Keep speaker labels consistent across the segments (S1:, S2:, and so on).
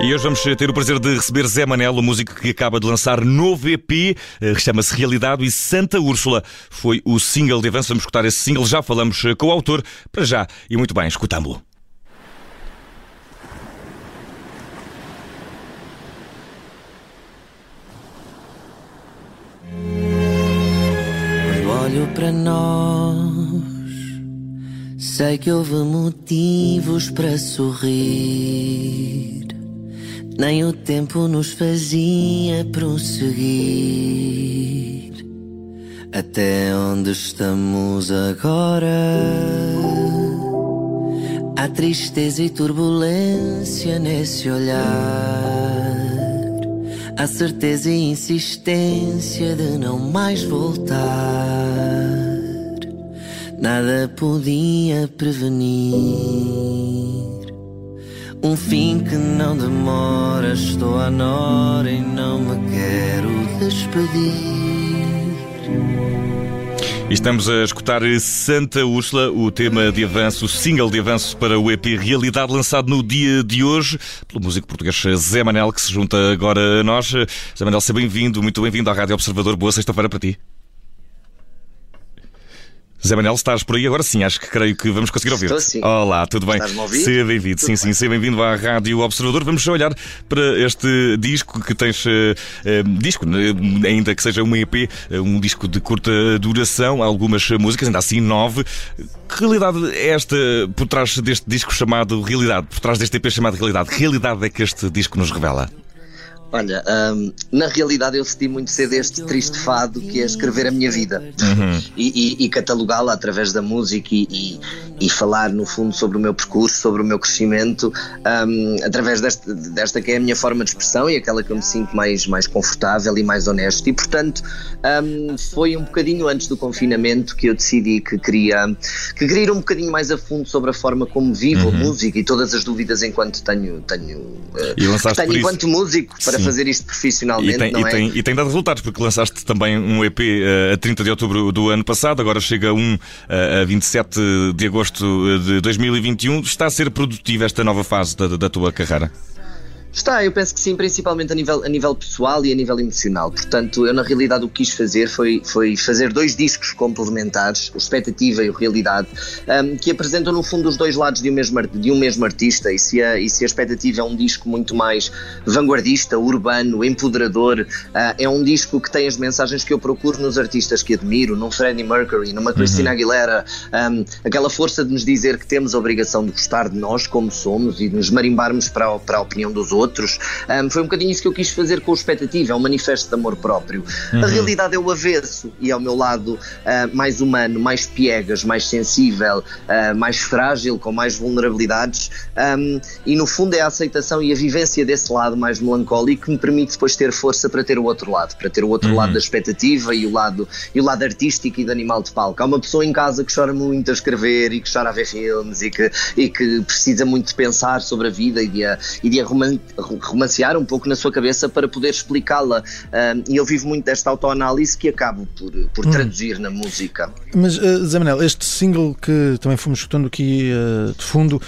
S1: E hoje vamos ter o prazer de receber Zé Manel, o músico que acaba de lançar novo EP, eh, chama-se Realidade e Santa Úrsula. Foi o single de avanço, vamos escutar esse single, já falamos eh, com o autor, para já. E muito bem, escutámo-lo.
S2: olho para nós, sei que houve motivos para sorrir nem o tempo nos fazia prosseguir até onde estamos agora. Há tristeza e turbulência nesse olhar, há certeza e insistência de não mais voltar. Nada podia prevenir. Um fim que não demora, estou à nora e não me quero despedir.
S1: Estamos a escutar Santa Úrsula, o tema de avanço, o single de avanço para o EP Realidade, lançado no dia de hoje pelo músico português Zé Manel, que se junta agora a nós. Zé Manel, seja bem-vindo, muito bem-vindo à Rádio Observador. Boa sexta-feira para ti. Zé Manel, estás por aí agora sim, acho que creio que vamos conseguir ouvir.
S3: Estou sim.
S1: Olá, tudo bem?
S3: Estás-me a ouvir?
S1: Seja bem-vindo, sim,
S3: bem.
S1: sim, seja bem-vindo à Rádio Observador. Vamos olhar para este disco que tens, eh, eh, disco, eh, ainda que seja um EP, eh, um disco de curta duração, algumas músicas, ainda assim nove. Que realidade é esta por trás deste disco chamado Realidade, por trás deste EP chamado Realidade? Que realidade é que este disco nos revela?
S3: Olha, hum, na realidade eu decidi muito cedo este triste fado que é escrever a minha vida
S1: Uhum.
S3: e, e- e catalogá-la através da música e, e- e falar no fundo sobre o meu percurso, sobre o meu crescimento, hum, através desta, desta que é a minha forma de expressão e aquela que eu me sinto mais, mais confortável e mais honesto. E portanto hum, foi um bocadinho antes do confinamento que eu decidi que queria, que queria ir um bocadinho mais a fundo sobre a forma como vivo
S1: Uhum.
S3: a música e todas as dúvidas enquanto tenho, tenho,
S1: lançaste
S3: tenho enquanto músico para
S1: Sim.
S3: Fazer isto
S1: E
S3: profissionalmente,
S1: tem,
S3: não
S1: e,
S3: é?
S1: tem, e tem dado resultados, porque lançaste também um EP eh, a 30 de outubro do ano passado, agora chega um eh, a 27 de agosto de 2021. Está a ser produtiva esta nova fase da, da tua carreira?
S3: Está, eu penso que sim, principalmente a nível, a nível pessoal e a nível emocional. Portanto, eu na realidade o que quis fazer foi, foi fazer dois discos complementares, o Expectativa e o Realidade, um, que apresentam no fundo os dois lados de um mesmo, de um mesmo artista. E se, a, e se a Expectativa é um disco muito mais vanguardista, urbano, empoderador, ah, é um disco que tem as mensagens que eu procuro nos artistas que admiro, num Freddie Mercury, numa Christina Aguilera, um, aquela força de nos dizer que temos a obrigação de gostar de nós como somos e de nos marimbarmos para a, para a opinião dos outros. Um, foi um bocadinho isso que eu quis fazer com o Expectativa, é um manifesto de amor próprio. A realidade é o avesso e é o meu lado ah, mais humano, mais piegas, mais sensível, ah, mais frágil, com mais vulnerabilidades. Um, e no fundo é a aceitação e a vivência desse lado mais melancólico que me permite depois ter força para ter o outro lado, para ter o outro lado da expectativa e o lado, e o lado artístico e de animal de palco. Há uma pessoa em casa que chora muito a escrever e que chora a ver filmes e que, e que precisa muito de pensar sobre a vida e de a, e de a romancear um pouco na sua cabeça para poder explicá-la. Um, e eu vivo muito desta autoanálise que acabo por, por traduzir na música.
S4: Mas, uh, Zé Manel, este single que também fomos escutando aqui uh, de fundo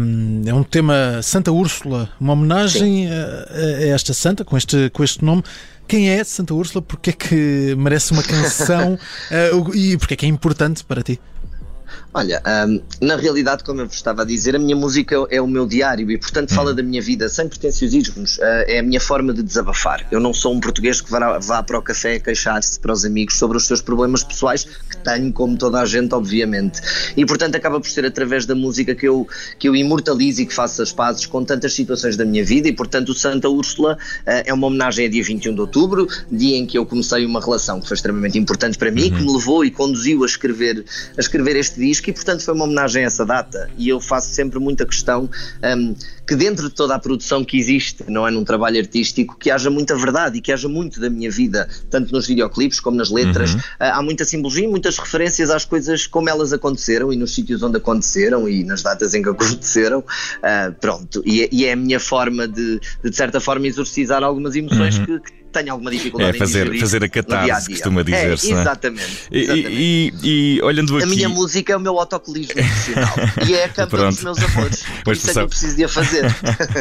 S4: um, é um tema Santa Úrsula, uma homenagem a, a esta santa com este, com este nome. Quem é Santa Úrsula? Porque é que merece uma canção uh, e porque é que é importante para ti?
S3: Olha, hum, na realidade, como eu vos estava a dizer, a minha música é o meu diário e, portanto, fala da minha vida sem pretenciosismos. Uh, é a minha forma de desabafar. Eu não sou um português que vá, vá para o café queixar-se para os amigos sobre os seus problemas pessoais, que tenho, como toda a gente, obviamente. E, portanto, acaba por ser através da música que eu, que eu imortalizo e que faço as pazes com tantas situações da minha vida. E, portanto, o Santa Úrsula uh, é uma homenagem a dia 21 de outubro, dia em que eu comecei uma relação que foi extremamente importante para mim, que me levou e conduziu a escrever, a escrever este disco e portanto foi uma homenagem a essa data. E eu faço sempre muita questão hum, que dentro de toda a produção que existe, não é num trabalho artístico, que haja muita verdade e que haja muito da minha vida, tanto nos videoclipes como nas letras, Ah, há muita simbologia e muitas referências às coisas como elas aconteceram e nos sítios onde aconteceram e nas datas em que aconteceram, Ah, pronto, e, é- e é a minha forma de, de, de certa forma exorcizar algumas emoções que, que tenho alguma dificuldade
S1: é, fazer,
S3: em
S1: fazer a catarse, se costuma dizer-se.
S3: É, exatamente.
S1: É? exatamente. E, e, e, olhando aqui.
S3: A minha música é o meu autocolismo emocional e é a campa dos meus amores. Por isso é que eu preciso de a fazer.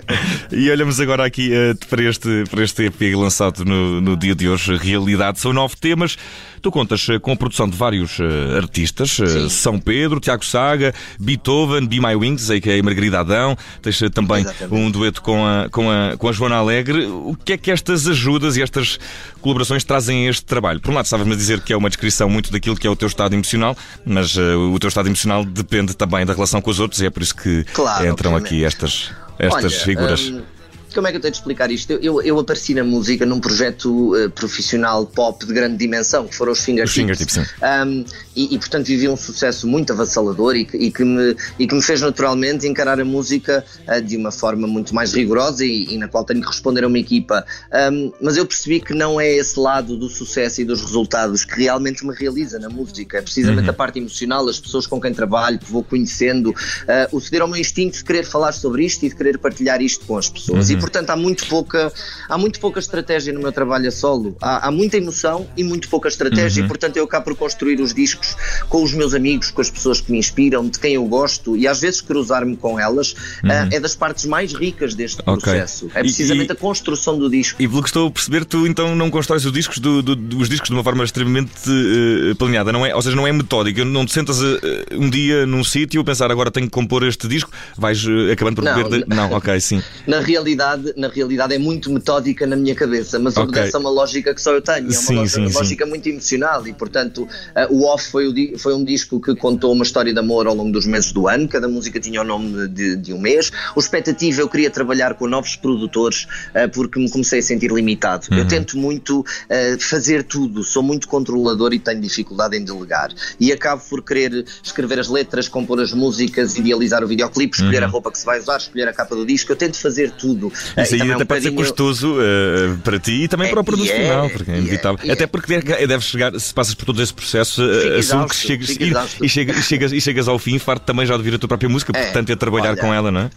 S1: e olhamos agora aqui uh, para, este, para este EP lançado no, no dia de hoje, Realidade. São nove temas. Tu contas eh, com a produção de vários uh, artistas: uh, São Pedro, Tiago Saga, Beethoven, Be My Wings, a.k.a. Margarida Adão. Tens uh, também Exatamente. um dueto com a, com, a, com a Joana Alegre. O que é que estas ajudas e estas colaborações trazem a este trabalho? Por um lado, estavas-me a dizer que é uma descrição muito daquilo que é o teu estado emocional, mas o teu estado emocional depende também da relação com os outros e é por isso que claro, entram obviamente. aqui estas, estas Olha, figuras. Um
S3: como é que eu tenho de explicar isto? Eu, eu, eu apareci na música num projeto uh, profissional pop de grande dimensão, que foram os Fingertips. Fingertips um, e, e, portanto, vivi um sucesso muito avassalador e que, e que, me, e que me fez naturalmente encarar a música uh, de uma forma muito mais rigorosa e, e, na qual tenho que responder a uma equipa. Um, mas eu percebi que não é esse lado do sucesso e dos resultados que realmente me realiza na música. É precisamente uhum. a parte emocional, as pessoas com quem trabalho, que vou conhecendo, uh, o ceder ao meu instinto de querer falar sobre isto e de querer partilhar isto com as pessoas. Uhum portanto há muito pouca, há muito pouca estratégia no meu trabalho a solo. Há, há muita emoção e muito pouca estratégia, uhum. e portanto eu acabo por construir os discos com os meus amigos, com as pessoas que me inspiram, de quem eu gosto, e às vezes cruzar-me com elas uhum. uh, é das partes mais ricas deste okay. processo. É precisamente e, a construção do disco.
S1: E pelo que estou a perceber, tu então não constróis os discos, do, do, os discos de uma forma extremamente uh, planeada, não é? Ou seja, não é metódica. Não te sentas uh, um dia num sítio a pensar agora tenho que compor este disco, vais acabando por não, de... não, ok, sim.
S3: Na realidade, realidade, na realidade é muito metódica na minha cabeça, mas okay. obedece a uma lógica que só eu tenho. É uma sim, lógica, sim, lógica sim. muito emocional e, portanto, uh, o Off foi, o, foi um disco que contou uma história de amor ao longo dos meses do ano, cada música tinha o nome de, de um mês. O Expectativa eu queria trabalhar com novos produtores uh, porque me comecei a sentir limitado. Uhum. Eu tento muito uh, fazer tudo, sou muito controlador e tenho dificuldade em delegar. E acabo por querer escrever as letras, compor as músicas, idealizar o videoclipe, escolher uhum. a roupa que se vai usar, escolher a capa do disco. Eu tento fazer tudo.
S1: Isso aí até um pode ser custoso uh, para ti e também é, para o produto é, final, porque é inevitável. É, até porque deves chegar, se passas por todo esse processo, uh, assumo que chegas, e, e, chegas, e, chegas, e chegas ao fim, farto também já de vir a tua própria música, portanto é trabalhar olha, com ela, não é?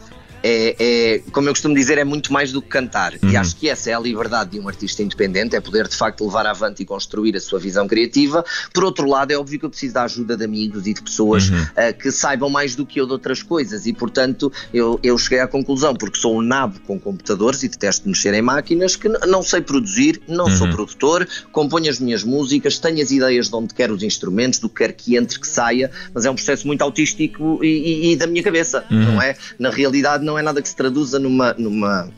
S3: É, é, como eu costumo dizer, é muito mais do que cantar. Uhum. E acho que essa é a liberdade de um artista independente, é poder de facto levar avante e construir a sua visão criativa. Por outro lado, é óbvio que eu preciso da ajuda de amigos e de pessoas uhum. uh, que saibam mais do que eu de outras coisas. E portanto, eu, eu cheguei à conclusão, porque sou um nabo com computadores e detesto mexer em máquinas, que não sei produzir, não uhum. sou produtor, componho as minhas músicas, tenho as ideias de onde quero os instrumentos, do que quer que entre, que saia, mas é um processo muito autístico e, e, e da minha cabeça, uhum. não é? Na realidade, não é nada que se traduza numa, numa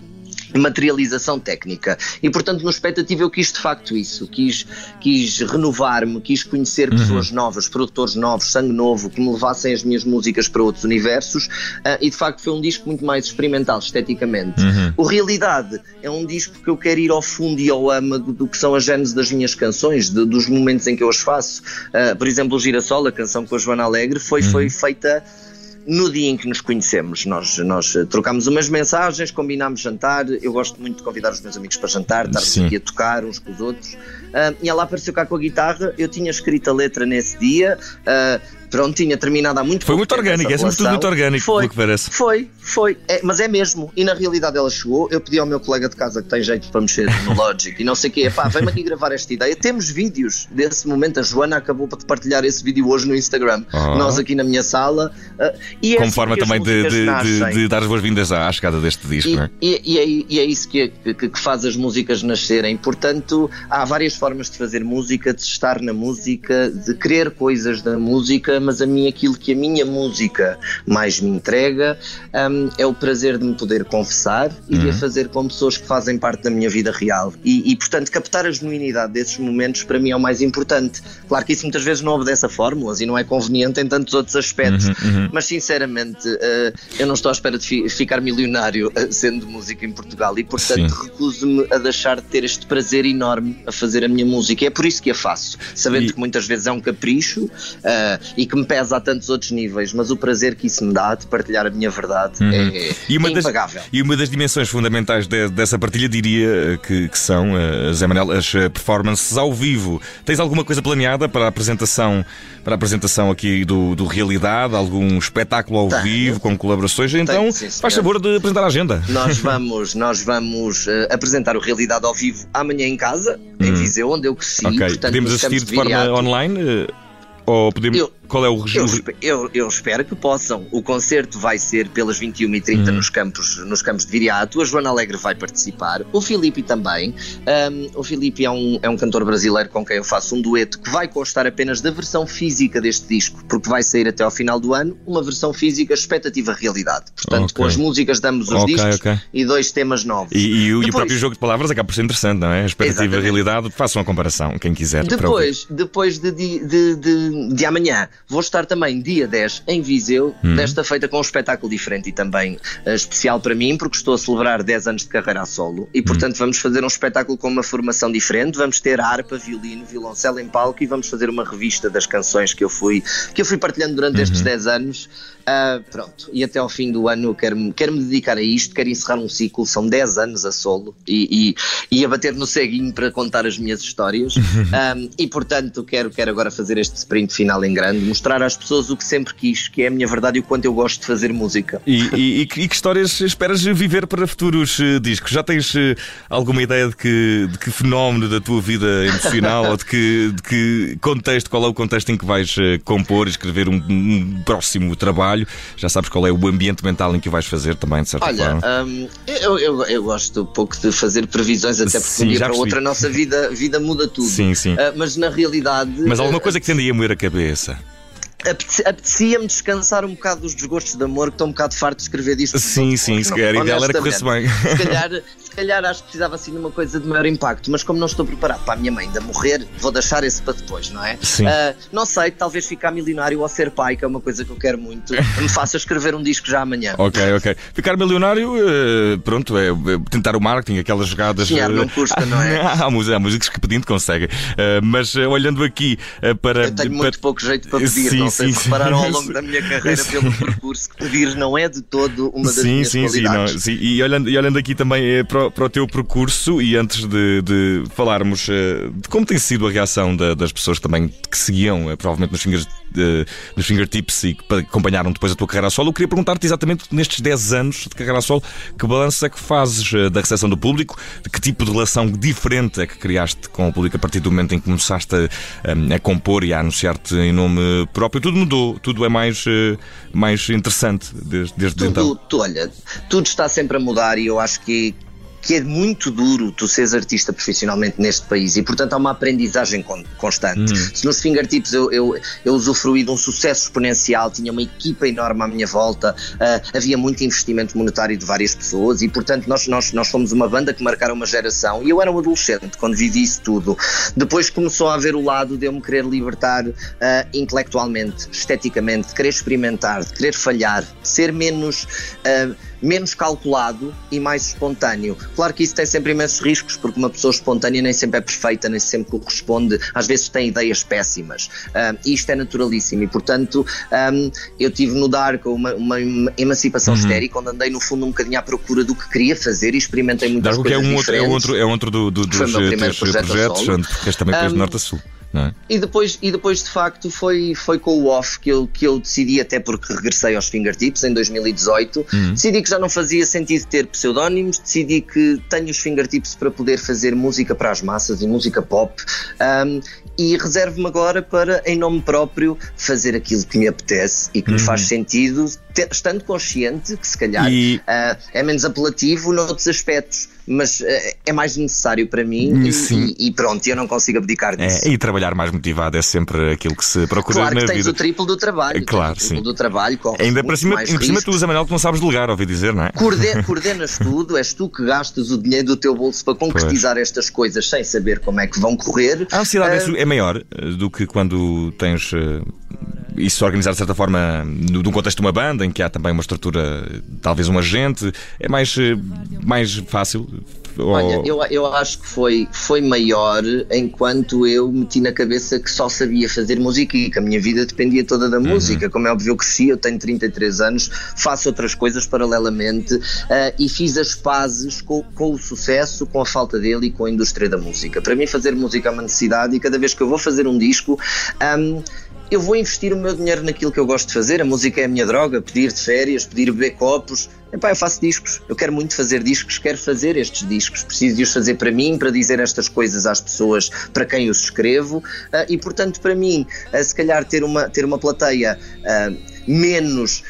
S3: materialização técnica. E, portanto, no expectativa eu quis de facto isso. Quis, quis renovar-me, quis conhecer uhum. pessoas novas, produtores novos, sangue novo, que me levassem as minhas músicas para outros universos. Uh, e, de facto, foi um disco muito mais experimental esteticamente. Uhum. O Realidade é um disco que eu quero ir ao fundo e ao âmago do que são as genes das minhas canções, de, dos momentos em que eu as faço. Uh, por exemplo, o Girassol, a canção com a Joana Alegre, foi, uhum. foi feita no dia em que nos conhecemos. Nós, nós trocámos umas mensagens, combinámos jantar. Eu gosto muito de convidar os meus amigos para jantar, estarmos aqui a tocar uns com os outros. Uh, e ela apareceu cá com a guitarra. Eu tinha escrito a letra nesse dia. Uh, pronto, tinha terminado há muito
S1: Foi muito orgânico, é sempre tudo muito orgânico, foi, pelo que parece.
S3: Foi, foi, é, mas é mesmo. E na realidade ela chegou, eu pedi ao meu colega de casa que tem jeito para mexer no Logic e não sei o quê, pá, vem-me aqui gravar esta ideia. Temos vídeos desse momento, a Joana acabou de partilhar esse vídeo hoje no Instagram. Oh. Nós aqui na minha sala. Uh,
S1: e é Como assim forma também de, de, de, de, dar as boas-vindas à chegada deste disco,
S3: e,
S1: não é?
S3: E, e, é, e é isso que, que, que faz as músicas nascerem. Portanto, há várias formas de fazer música, de estar na música, de querer coisas da música, mas a mim aquilo que a minha música mais me entrega um, é o prazer de me poder confessar e uhum. de a uhum. fazer com pessoas que fazem parte da minha vida real. E, e, portanto, captar a genuinidade desses momentos para mim é o mais importante. Claro que isso muitas vezes não obedece a fórmulas e não é conveniente em tantos outros aspectos, uhum, uhum. mas sinceramente uh, eu não estou à espera de fi ficar milionário uh, sendo música em Portugal e, portanto, recuso-me a deixar de ter este prazer enorme a fazer a minha música. É por isso que a faço, sabendo e... que muitas vezes é um capricho uh, e que me pesa a tantos outros níveis, mas o prazer que isso me dá de partilhar a minha verdade uhum. é, e uma é impagável.
S1: Das, e uma das dimensões fundamentais de, dessa partilha diria que, que são, uh, Zé Manel, as performances ao vivo. Tens alguma coisa planeada para a apresentação para a apresentação aqui do, do Realidade, algum espetáculo ao
S3: Tenho.
S1: vivo, com colaborações. Então,
S3: sim,
S1: faz favor de apresentar a agenda.
S3: Nós vamos, nós vamos eh, apresentar o Realidade ao vivo amanhã em casa, em Viseu, onde eu cresci.
S1: Hum. ok,
S3: portanto,
S1: podemos assistir de forma
S3: Viriato.
S1: online? eh, Ou podemos.
S3: Eu-
S1: Qual é o
S3: Eu,
S1: regime?
S3: espe- eu- eu espero que possam. O concerto vai ser pelas 21h30
S1: Uhum.
S3: nos, campos, nos campos de Viriato. A Joana Alegre vai participar. O Filipe também. Um, o Filipe é um, é um cantor brasileiro com quem eu faço um dueto que vai constar apenas da versão física deste disco, porque vai sair até ao final do ano uma versão física expectativa-realidade. Portanto,
S1: Ok.
S3: com as músicas damos os
S1: Ok,
S3: discos
S1: ok.
S3: e dois temas novos.
S1: E, e o- e o
S3: Depois-
S1: próprio jogo de palavras acaba por ser interessante, não é? A expectativa e a
S3: Exatamente.
S1: realidade, façam a comparação, quem quiser.
S3: Depois, depois de, de, de, de- de amanhã, vou estar também dia 10 em Viseu,
S1: Hum.
S3: desta feita com um espetáculo diferente e também eh, especial para mim, porque estou a celebrar 10 anos de carreira a solo
S1: Hum.
S3: e, portanto, vamos fazer um espetáculo com uma formação diferente. Vamos ter harpa, violino, violoncelo em palco e vamos fazer uma revista das canções que eu fui, que eu fui partilhando durante
S1: Uhum.
S3: estes 10 anos. Ah, pronto, e até ao fim do ano eu quero-me quero -me dedicar a isto, quero encerrar um ciclo, são 10 anos a solo e, e, e a bater no ceguinho para contar as minhas histórias. Um, e portanto quero, quero agora fazer este sprint final em grande, mostrar às pessoas o que sempre quis, que é a minha verdade e o quanto eu gosto de fazer música.
S1: E, e- e que, histórias esperas viver para futuros eh, discos? Já tens eh, alguma ideia de que, de que fenómeno da tua vida emocional ou de que, de que contexto, qual é o contexto em que vais eh, compor e escrever um, um próximo trabalho? Já sabes qual é o ambiente mental em que o vais fazer também, de certa
S3: Olha,
S1: forma.
S3: um, eu, eu, eu gosto pouco de fazer previsões, até porque
S1: Sim,
S3: um dia para o outro a nossa vida, vida muda tudo.
S1: Sim, sim.
S3: Ah, mas na realidade.
S1: Mas alguma
S3: ah,
S1: coisa que tende aí a moer a cabeça?
S3: apete- apetecia-me descansar um bocado dos desgostos de amor, que estou um bocado farto de escrever disto.
S1: Sim, sim, se calhar, ideal era bem.
S3: Se calhar, se calhar acho que precisava assim de uma coisa de maior impacto, mas como não estou preparado para a minha mãe ainda morrer, vou deixar esse para depois, não é?
S1: Sim.
S3: Ah, não sei, talvez ficar milionário ou ser pai, que é uma coisa que eu quero muito, me faça escrever um disco já amanhã.
S1: Ok, ok. Ficar milionário, eh, pronto, é, é tentar o marketing, aquelas jogadas. Eh,
S3: não custa, não é?
S1: há, há músicos que pedindo conseguem. Eh, mas eh, olhando aqui eh, para.
S3: Eu tenho
S1: para-
S3: muito pouco jeito para pedir,
S1: Sim,
S3: não sei
S1: sim,
S3: se
S1: sim.
S3: repararam ao longo da minha carreira
S1: Sim.
S3: pelo percurso que pedir não é de todo uma das
S1: Sim,
S3: minhas
S1: sim, sim, não,
S3: qualidades.
S1: sim. E olhando, e olhando aqui também eh, para, o- para o teu percurso e antes de, de falarmos eh, de como tem sido a reação da- das pessoas também que seguiam, eh, provavelmente nos, fingers, eh, nos fingertips e que pa- acompanharam depois a tua carreira a solo, eu queria perguntar-te exatamente nestes 10 anos de carreira a solo, que balanço é que fazes da recepção do público, que tipo de relação diferente é que criaste com o público a partir do momento em que começaste a, a- compor e a anunciar-te em nome próprio? Tudo mudou, tudo é mais, mais interessante desde, desde
S3: Tudo,
S1: então.
S3: tu, olha, tudo está sempre a mudar e eu acho que, que é muito duro tu seres artista profissionalmente neste país e, portanto, há uma aprendizagem con- constante.
S1: Hum.
S3: Se nos fingertips eu, eu, eu usufruí de um sucesso exponencial, tinha uma equipa enorme à minha volta, ah, havia muito investimento monetário de várias pessoas e, portanto, nós, nós, nós fomos uma banda que marcaram uma geração e eu era um adolescente quando vivi isso tudo. Depois começou a haver o lado de eu me querer libertar ah, intelectualmente, esteticamente, de querer experimentar, de querer falhar, de ser menos. ah, menos calculado e mais espontâneo. Claro que isso tem sempre imensos riscos, porque uma pessoa espontânea nem sempre é perfeita, nem sempre corresponde, às vezes tem ideias péssimas. Ah, e isto é naturalíssimo e, portanto, ah, eu tive no Dark uma, uma emancipação
S1: Uhum.
S3: histérica, onde andei no fundo um bocadinho à procura do que queria fazer e experimentei muitas
S1: Dargo que é
S3: coisas
S1: um outro, é outro, é outro do, do, dos
S3: meu
S1: eh, teus
S3: projeto
S1: projetos, onde porque és também
S3: Um,
S1: norte a sul. É?
S3: E depois, e depois de facto foi, foi com o off que eu, que eu decidi, até porque regressei aos fingertips em 2018,
S1: Uhum.
S3: decidi que já não fazia sentido ter pseudónimos, decidi que tenho os fingertips para poder fazer música para as massas e música pop um, e reservo-me agora para, em nome próprio, fazer aquilo que me apetece e que me faz sentido, te- estando consciente que se calhar
S1: Uhum. E-
S3: ah, é menos apelativo noutros aspectos, mas ah, é mais necessário para mim e, e- pronto, eu não consigo abdicar disso.
S1: É, e trabalhar mais motivado é sempre aquilo que se procura
S3: Claro
S1: na
S3: que tens
S1: vida.
S3: o triplo do trabalho.
S1: Claro,
S3: tens o triplo
S1: sim.
S3: do trabalho,
S1: Ainda para cima, ainda por cima tu, Manuel, que não sabes delegar, ouvi dizer, não é?
S3: Coorde- Coordenas tudo, és tu que gastas o dinheiro do teu bolso para concretizar estas coisas sem saber como é que vão correr.
S1: A ansiedade é su- é maior eh, do que quando tens eh, isso organizado de certa forma no, num contexto de uma banda em que há também uma estrutura, talvez um agente. É mais, eh, mais fácil.
S3: Olha, eu, eu acho que foi, foi maior enquanto eu meti na cabeça que só sabia fazer música e que a minha vida dependia toda
S1: Uhum.
S3: da música. Como é óbvio, eu cresci, eu tenho 33 anos, faço outras coisas paralelamente ah, e fiz as pazes com, com o sucesso, com a falta dele e com a indústria da música. Para mim, fazer música é uma necessidade e cada vez que eu vou fazer um disco. ahm, eu vou investir o meu dinheiro naquilo que eu gosto de fazer. A música é a minha droga, pedir de férias, pedir beber copos. Epá, eu faço discos, eu quero muito fazer discos, quero fazer estes discos, preciso de os fazer para mim, para dizer estas coisas às pessoas para quem os escrevo uh, e, portanto, para mim, uh, se calhar ter uma, ter uma plateia uh, menos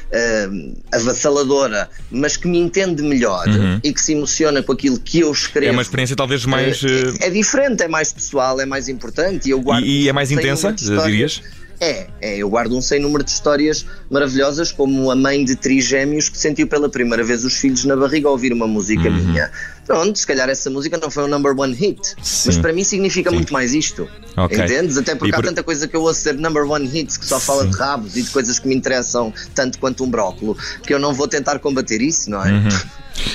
S3: avassaladora, mas que me entende melhor uhum. e que se emociona com aquilo que eu escrevo. É
S1: uma experiência talvez mais.
S3: É, é, diferente, é mais pessoal, é mais importante. E, eu guardo
S1: e, e é mais intensa, dirias?
S3: É, é, eu guardo um sem número de histórias maravilhosas, como a mãe de trigêmeos que sentiu pela primeira vez os filhos na barriga ao ouvir uma música uhum. minha. Pronto, se calhar essa música não foi um number one hit, Sim. mas para mim significa Sim. muito mais isto. Okay. Entendes? Até porque há tanta coisa que eu ouço ser number one hits que só fala de rabos e de coisas que me interessam tanto quanto um brócolo, que eu não vou tentar combater isso, não é? Uhum.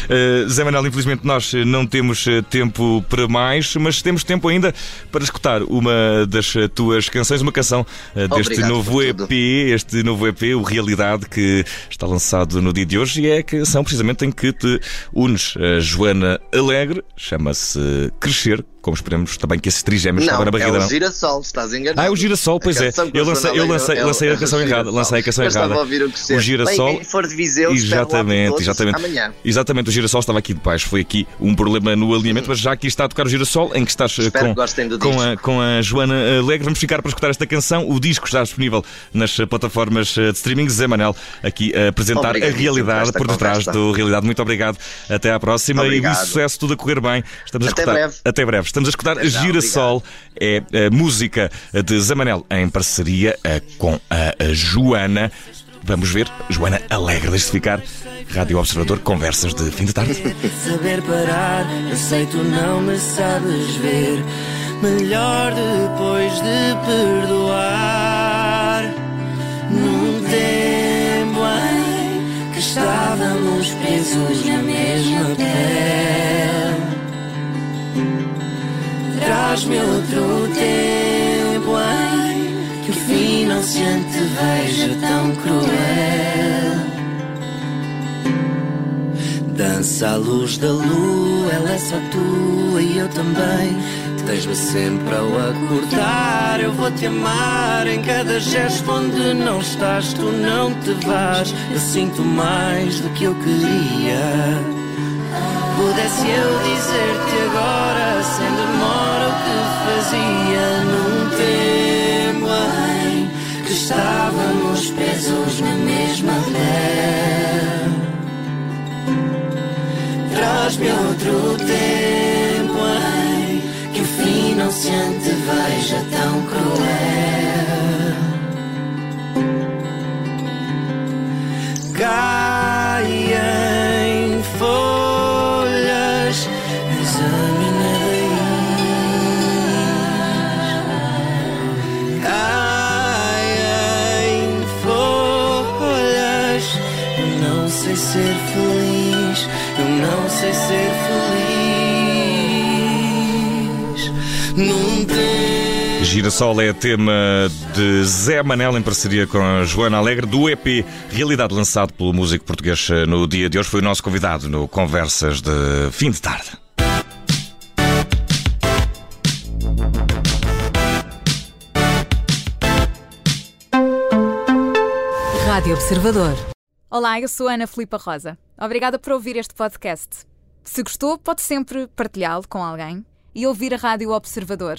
S1: Uh, Zé Manuel, infelizmente nós não temos eh, tempo para mais, mas temos tempo ainda para escutar uma das tuas canções, uma canção uh, deste novo EP, este novo EP, o Realidade, que está lançado no dia de hoje e é a canção precisamente em que te unes a Joana Alegre, chama-se Crescer, como esperamos também que esses trigêmeos estavam na barriga.
S3: É o girassol, estás enganado.
S1: Ah, é o girassol, pois é. Eu lancei, eu lancei, eu lancei a canção errada. Lancei a canção errada.
S3: O, o
S1: girassol.
S3: Bem, for de Viseu,
S1: exatamente, exatamente.
S3: Amanhã.
S1: Exatamente, o girassol estava aqui de baixo. Foi aqui um problema no alinhamento, mas já aqui está a tocar o girassol, em que estás eh, com, com, a, com a Joana Alegre. Vamos ficar para escutar esta canção. O disco está disponível nas plataformas eh, de streaming. Zé Manel aqui a apresentar a realidade por detrás do Realidade. Muito obrigado. Até à próxima obrigado. e sucesso, tudo a correr bem. Estamos a
S3: Até breve.
S1: Até breve. Estamos a escutar Gira Girassol é a música de Zamanel em parceria eh, com a Joana. Vamos ver, Joana Alegre, deixe-se ficar. Rádio Observador, conversas de fim de tarde.
S2: Saber parar, aceito não me sabes ver. Melhor depois de perdoar. Num tempo em que estávamos presos na mesma pele. Traz-me outro tempo em que o fim não se anteveja tão cruel. Dança à luz da lua, ela é só tua e eu também. Tens-me sempre ao acordar. Eu vou te amar em cada gesto onde não estás, tu não te vais. Eu sinto mais do que eu queria. Pudesse eu dizer-te agora, sem demora, o que fazia num tempo em que estávamos presos na mesma pele. Traz-me outro tempo em que o fim não se anteveja tão tempo.
S1: Girassol é tema de Zé Manel em parceria com a Joana Alegre do EP Realidade lançado pelo músico português no dia de hoje. Foi o nosso convidado no Conversas de Fim de Tarde.
S5: Rádio Observador. Olá, eu sou Ana Filipa Rosa. Obrigada por ouvir este podcast. Se gostou, pode sempre partilhá-lo com alguém e ouvir a Rádio Observador.